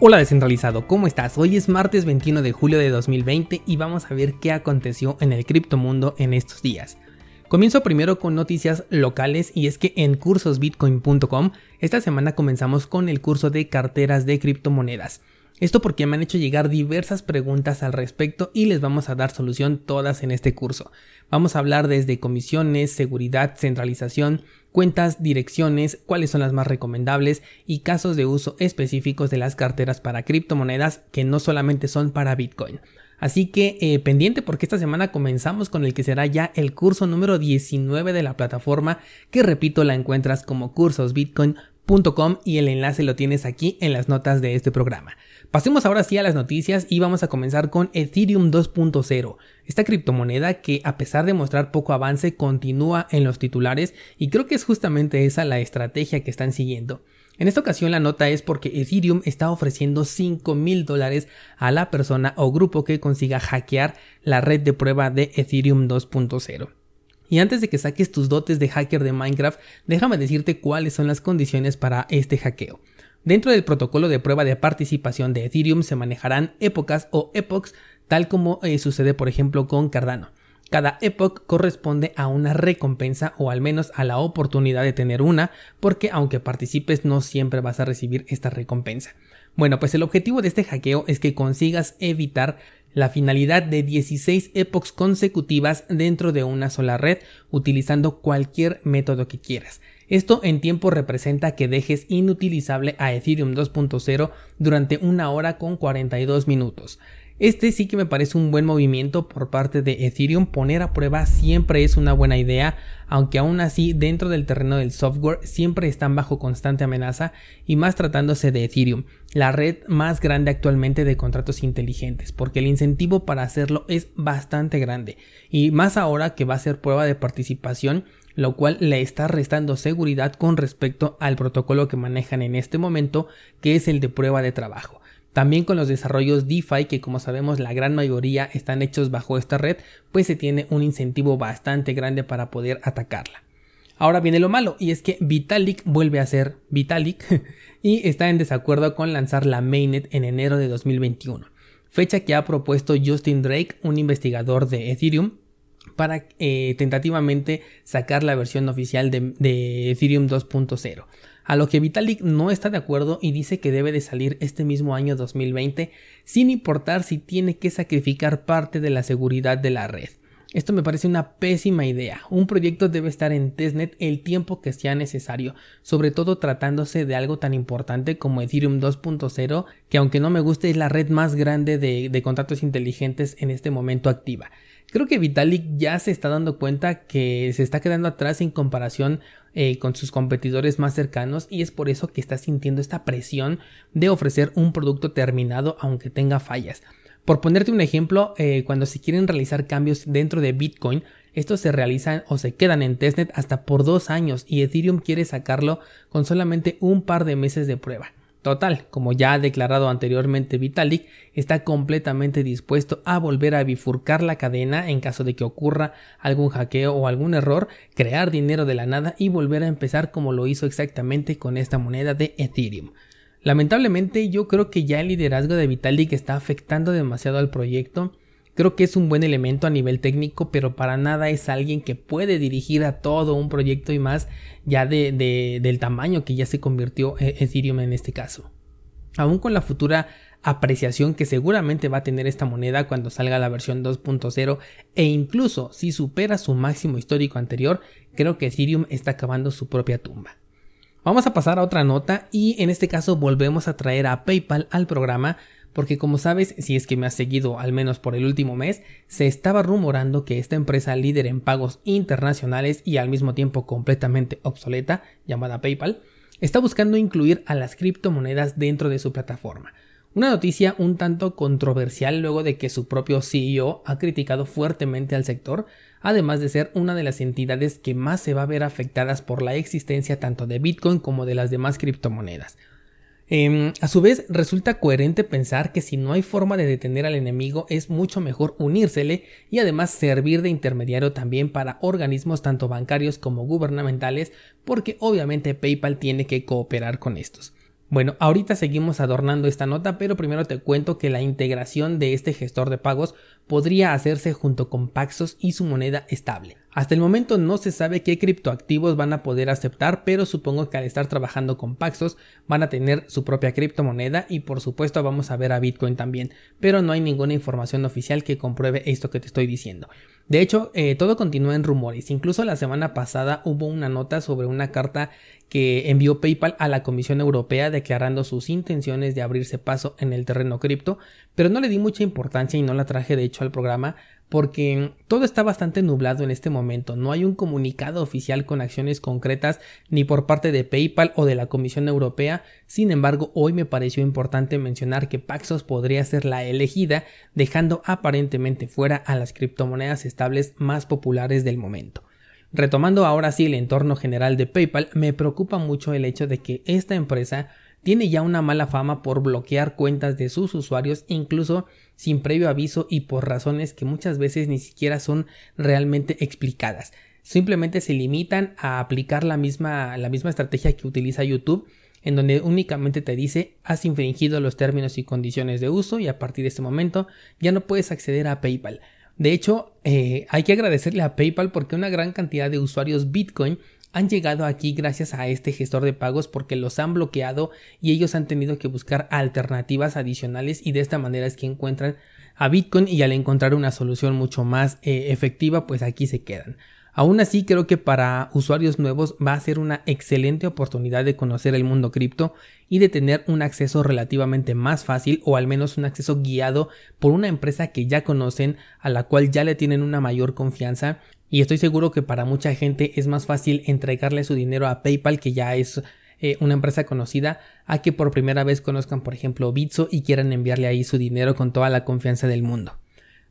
Hola descentralizado, ¿cómo estás? Hoy es martes 21 de julio de 2020 y vamos a ver qué aconteció en el criptomundo en estos días. Comienzo primero con noticias locales y es que en cursosbitcoin.com esta semana comenzamos con el curso de carteras de criptomonedas. Esto porque me han hecho llegar diversas preguntas al respecto y les vamos a dar solución todas en este curso. Vamos a hablar desde comisiones, seguridad, centralización, cuentas, direcciones, cuáles son las más recomendables y casos de uso específicos de las carteras para criptomonedas que no solamente son para Bitcoin. Así que eh, pendiente porque esta semana comenzamos con el que será ya el curso número 19 de la plataforma que repito la encuentras como cursosbitcoin.com y el enlace lo tienes aquí en las notas de este programa. Pasemos ahora sí a las noticias y vamos a comenzar con Ethereum 2.0, esta criptomoneda que a pesar de mostrar poco avance continúa en los titulares y creo que es justamente esa la estrategia que están siguiendo. En esta ocasión la nota es porque Ethereum está ofreciendo 5 mil dólares a la persona o grupo que consiga hackear la red de prueba de Ethereum 2.0. Y antes de que saques tus dotes de hacker de Minecraft, déjame decirte cuáles son las condiciones para este hackeo. Dentro del protocolo de prueba de participación de Ethereum se manejarán épocas o epochs, tal como eh, sucede por ejemplo con Cardano. Cada epoch corresponde a una recompensa o al menos a la oportunidad de tener una, porque aunque participes no siempre vas a recibir esta recompensa. Bueno, pues el objetivo de este hackeo es que consigas evitar la finalidad de 16 epochs consecutivas dentro de una sola red utilizando cualquier método que quieras. Esto en tiempo representa que dejes inutilizable a Ethereum 2.0 durante una hora con 42 minutos. Este sí que me parece un buen movimiento por parte de Ethereum. Poner a prueba siempre es una buena idea, aunque aún así dentro del terreno del software siempre están bajo constante amenaza y más tratándose de Ethereum, la red más grande actualmente de contratos inteligentes, porque el incentivo para hacerlo es bastante grande y más ahora que va a ser prueba de participación lo cual le está restando seguridad con respecto al protocolo que manejan en este momento, que es el de prueba de trabajo. También con los desarrollos DeFi, que como sabemos la gran mayoría están hechos bajo esta red, pues se tiene un incentivo bastante grande para poder atacarla. Ahora viene lo malo, y es que Vitalik vuelve a ser Vitalik y está en desacuerdo con lanzar la mainnet en enero de 2021, fecha que ha propuesto Justin Drake, un investigador de Ethereum, para eh, tentativamente sacar la versión oficial de, Ethereum 2.0. A lo que Vitalik no está de acuerdo y dice que debe de salir este mismo año 2020 sin importar si tiene que sacrificar parte de la seguridad de la red. Esto me parece una pésima idea. Un proyecto debe estar en testnet el tiempo que sea necesario, sobre todo tratándose de algo tan importante como Ethereum 2.0, que aunque no me guste es la red más grande de, contratos inteligentes en este momento activa. Creo que Vitalik ya se está dando cuenta que se está quedando atrás en comparación eh, con sus competidores más cercanos y es por eso que está sintiendo esta presión de ofrecer un producto terminado aunque tenga fallas. Por ponerte un ejemplo, eh, cuando se quieren realizar cambios dentro de Bitcoin, estos se realizan o se quedan en testnet hasta por dos años y Ethereum quiere sacarlo con solamente un par de meses de prueba. Total, como ya ha declarado anteriormente Vitalik, está completamente dispuesto a volver a bifurcar la cadena en caso de que ocurra algún hackeo o algún error, crear dinero de la nada y volver a empezar como lo hizo exactamente con esta moneda de Ethereum. Lamentablemente yo creo que ya el liderazgo de Vitalik está afectando demasiado al proyecto Creo que es un buen elemento a nivel técnico, pero para nada es alguien que puede dirigir a todo un proyecto y más ya de, del tamaño que ya se convirtió e-, Ethereum en este caso. Aún con la futura apreciación que seguramente va a tener esta moneda cuando salga la versión 2.0 e incluso si supera su máximo histórico anterior, creo que Ethereum está acabando su propia tumba. Vamos a pasar a otra nota y en este caso volvemos a traer a PayPal al programa porque como sabes, si es que me has seguido al menos por el último mes, se estaba rumorando que esta empresa líder en pagos internacionales y al mismo tiempo completamente obsoleta, llamada PayPal, está buscando incluir a las criptomonedas dentro de su plataforma. Una noticia un tanto controversial luego de que su propio CEO ha criticado fuertemente al sector, además de ser una de las entidades que más se va a ver afectadas por la existencia tanto de Bitcoin como de las demás criptomonedas. Em, a su vez, resulta coherente pensar que si no hay forma de detener al enemigo es mucho mejor unírsele y además servir de intermediario también para organismos tanto bancarios como gubernamentales porque obviamente PayPal tiene que cooperar con estos. Bueno, ahorita seguimos adornando esta nota, pero primero te cuento que la integración de este gestor de pagos podría hacerse junto con Paxos y su moneda estable. Hasta el momento no se sabe qué criptoactivos van a poder aceptar, pero supongo que al estar trabajando con Paxos van a tener su propia criptomoneda y por supuesto vamos a ver a Bitcoin también, pero no hay ninguna información oficial que compruebe esto que te estoy diciendo. De hecho, eh, todo continúa en rumores. Incluso la semana pasada hubo una nota sobre una carta que envió PayPal a la Comisión Europea declarando sus intenciones de abrirse paso en el terreno cripto, pero no le di mucha importancia y no la traje de hecho al programa porque todo está bastante nublado en este momento, no hay un comunicado oficial con acciones concretas ni por parte de PayPal o de la Comisión Europea, sin embargo hoy me pareció importante mencionar que Paxos podría ser la elegida, dejando aparentemente fuera a las criptomonedas estables más populares del momento. Retomando ahora sí el entorno general de PayPal, me preocupa mucho el hecho de que esta empresa tiene ya una mala fama por bloquear cuentas de sus usuarios incluso sin previo aviso y por razones que muchas veces ni siquiera son realmente explicadas. Simplemente se limitan a aplicar la misma, la misma estrategia que utiliza YouTube en donde únicamente te dice has infringido los términos y condiciones de uso y a partir de este momento ya no puedes acceder a PayPal. De hecho, eh, hay que agradecerle a PayPal porque una gran cantidad de usuarios Bitcoin han llegado aquí gracias a este gestor de pagos porque los han bloqueado y ellos han tenido que buscar alternativas adicionales y de esta manera es que encuentran a Bitcoin y al encontrar una solución mucho más eh, efectiva pues aquí se quedan. Aún así creo que para usuarios nuevos va a ser una excelente oportunidad de conocer el mundo cripto y de tener un acceso relativamente más fácil o al menos un acceso guiado por una empresa que ya conocen, a la cual ya le tienen una mayor confianza y estoy seguro que para mucha gente es más fácil entregarle su dinero a PayPal que ya es eh, una empresa conocida a que por primera vez conozcan por ejemplo Bitso y quieran enviarle ahí su dinero con toda la confianza del mundo.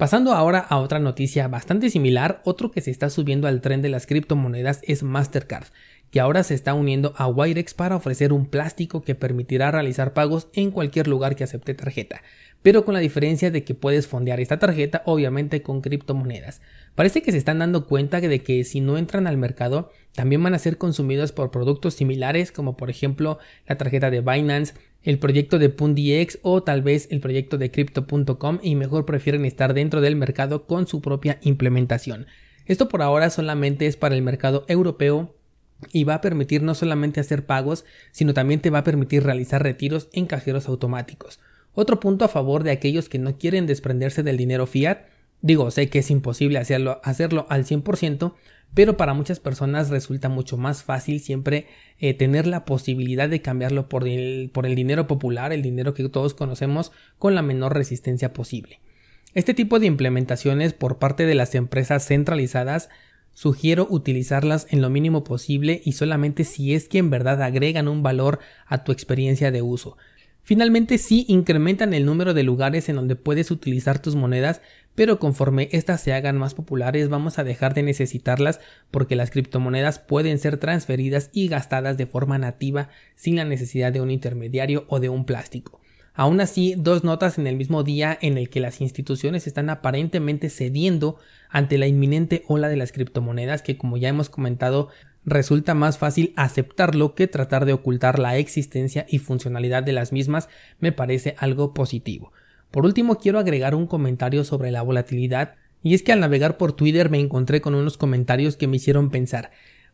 Pasando ahora a otra noticia bastante similar, otro que se está subiendo al tren de las criptomonedas es Mastercard, que ahora se está uniendo a Wirex para ofrecer un plástico que permitirá realizar pagos en cualquier lugar que acepte tarjeta, pero con la diferencia de que puedes fondear esta tarjeta obviamente con criptomonedas. Parece que se están dando cuenta de que si no entran al mercado, también van a ser consumidos por productos similares como por ejemplo la tarjeta de Binance, el proyecto de PundiX o tal vez el proyecto de Crypto.com y mejor prefieren estar dentro del mercado con su propia implementación. Esto por ahora solamente es para el mercado europeo y va a permitir no solamente hacer pagos, sino también te va a permitir realizar retiros en cajeros automáticos. Otro punto a favor de aquellos que no quieren desprenderse del dinero fiat, digo, sé que es imposible hacerlo, hacerlo al 100%, pero para muchas personas resulta mucho más fácil siempre eh, tener la posibilidad de cambiarlo por el, por el dinero popular, el dinero que todos conocemos, con la menor resistencia posible. Este tipo de implementaciones por parte de las empresas centralizadas sugiero utilizarlas en lo mínimo posible y solamente si es que en verdad agregan un valor a tu experiencia de uso. Finalmente sí incrementan el número de lugares en donde puedes utilizar tus monedas, pero conforme éstas se hagan más populares vamos a dejar de necesitarlas porque las criptomonedas pueden ser transferidas y gastadas de forma nativa sin la necesidad de un intermediario o de un plástico. Aún así, dos notas en el mismo día en el que las instituciones están aparentemente cediendo ante la inminente ola de las criptomonedas que como ya hemos comentado resulta más fácil aceptarlo que tratar de ocultar la existencia y funcionalidad de las mismas me parece algo positivo. Por último, quiero agregar un comentario sobre la volatilidad, y es que al navegar por Twitter me encontré con unos comentarios que me hicieron pensar.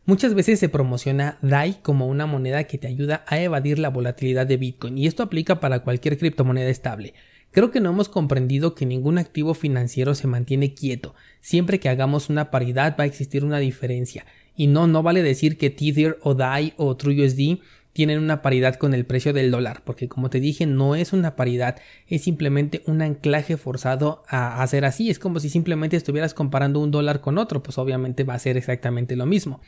Muchas veces se promociona DAI como una moneda que te ayuda a evadir la volatilidad de Bitcoin, y esto aplica para cualquier criptomoneda estable. Creo que no hemos comprendido que ningún activo financiero se mantiene quieto. Siempre que hagamos una paridad va a existir una diferencia. Y no, no vale decir que Tether o DAI o TrueUSD tienen una paridad con el precio del dólar, porque como te dije, no es una paridad, es simplemente un anclaje forzado a hacer así. Es como si simplemente estuvieras comparando un dólar con otro, pues obviamente va a ser exactamente lo mismo.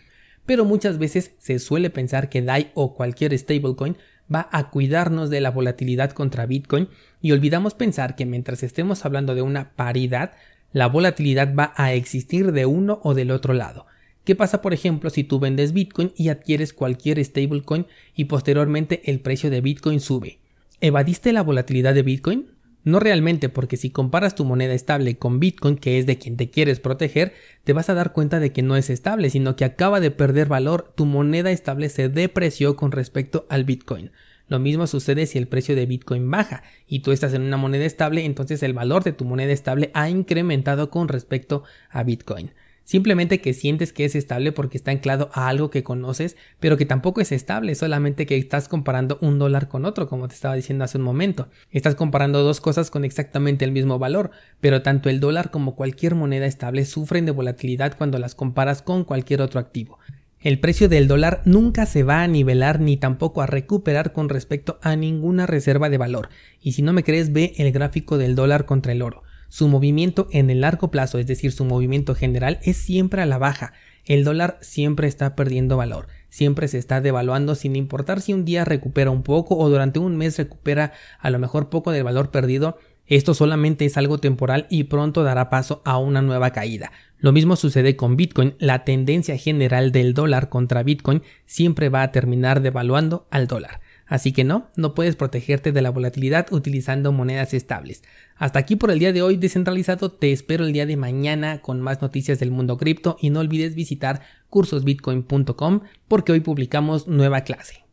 Pero muchas veces se suele pensar que DAI o cualquier stablecoin va a cuidarnos de la volatilidad contra Bitcoin y olvidamos pensar que mientras estemos hablando de una paridad, la volatilidad va a existir de uno o del otro lado. ¿Qué pasa, por ejemplo, si tú vendes Bitcoin y adquieres cualquier stablecoin y posteriormente el precio de Bitcoin sube? ¿Evadiste la volatilidad de Bitcoin? No realmente, porque si comparas tu moneda estable con Bitcoin, que es de quien te quieres proteger, te vas a dar cuenta de que no es estable, sino que acaba de perder valor, tu moneda estable se depreció con respecto al Bitcoin. Lo mismo sucede si el precio de Bitcoin baja y tú estás en una moneda estable, entonces el valor de tu moneda estable ha incrementado con respecto a Bitcoin. Simplemente que sientes que es estable porque está anclado a algo que conoces, pero que tampoco es estable, solamente que estás comparando un dólar con otro, como te estaba diciendo hace un momento. Estás comparando dos cosas con exactamente el mismo valor, pero tanto el dólar como cualquier moneda estable sufren de volatilidad cuando las comparas con cualquier otro activo. El precio del dólar nunca se va a nivelar ni tampoco a recuperar con respecto a ninguna reserva de valor. Y si no me crees, ve el gráfico del dólar contra el oro. Su movimiento en el largo plazo, es decir, su movimiento general, es siempre a la baja. El dólar siempre está perdiendo valor, siempre se está devaluando sin importar si un día recupera un poco o durante un mes recupera a lo mejor poco del valor perdido. Esto solamente es algo temporal y pronto dará paso a una nueva caída. Lo mismo sucede con Bitcoin, la tendencia general del dólar contra Bitcoin siempre va a terminar devaluando al dólar. Así que no, no puedes protegerte de la volatilidad utilizando monedas estables. Hasta aquí por el día de hoy descentralizado, te espero el día de mañana con más noticias del mundo cripto y no olvides visitar cursosbitcoin.com porque hoy publicamos nueva clase.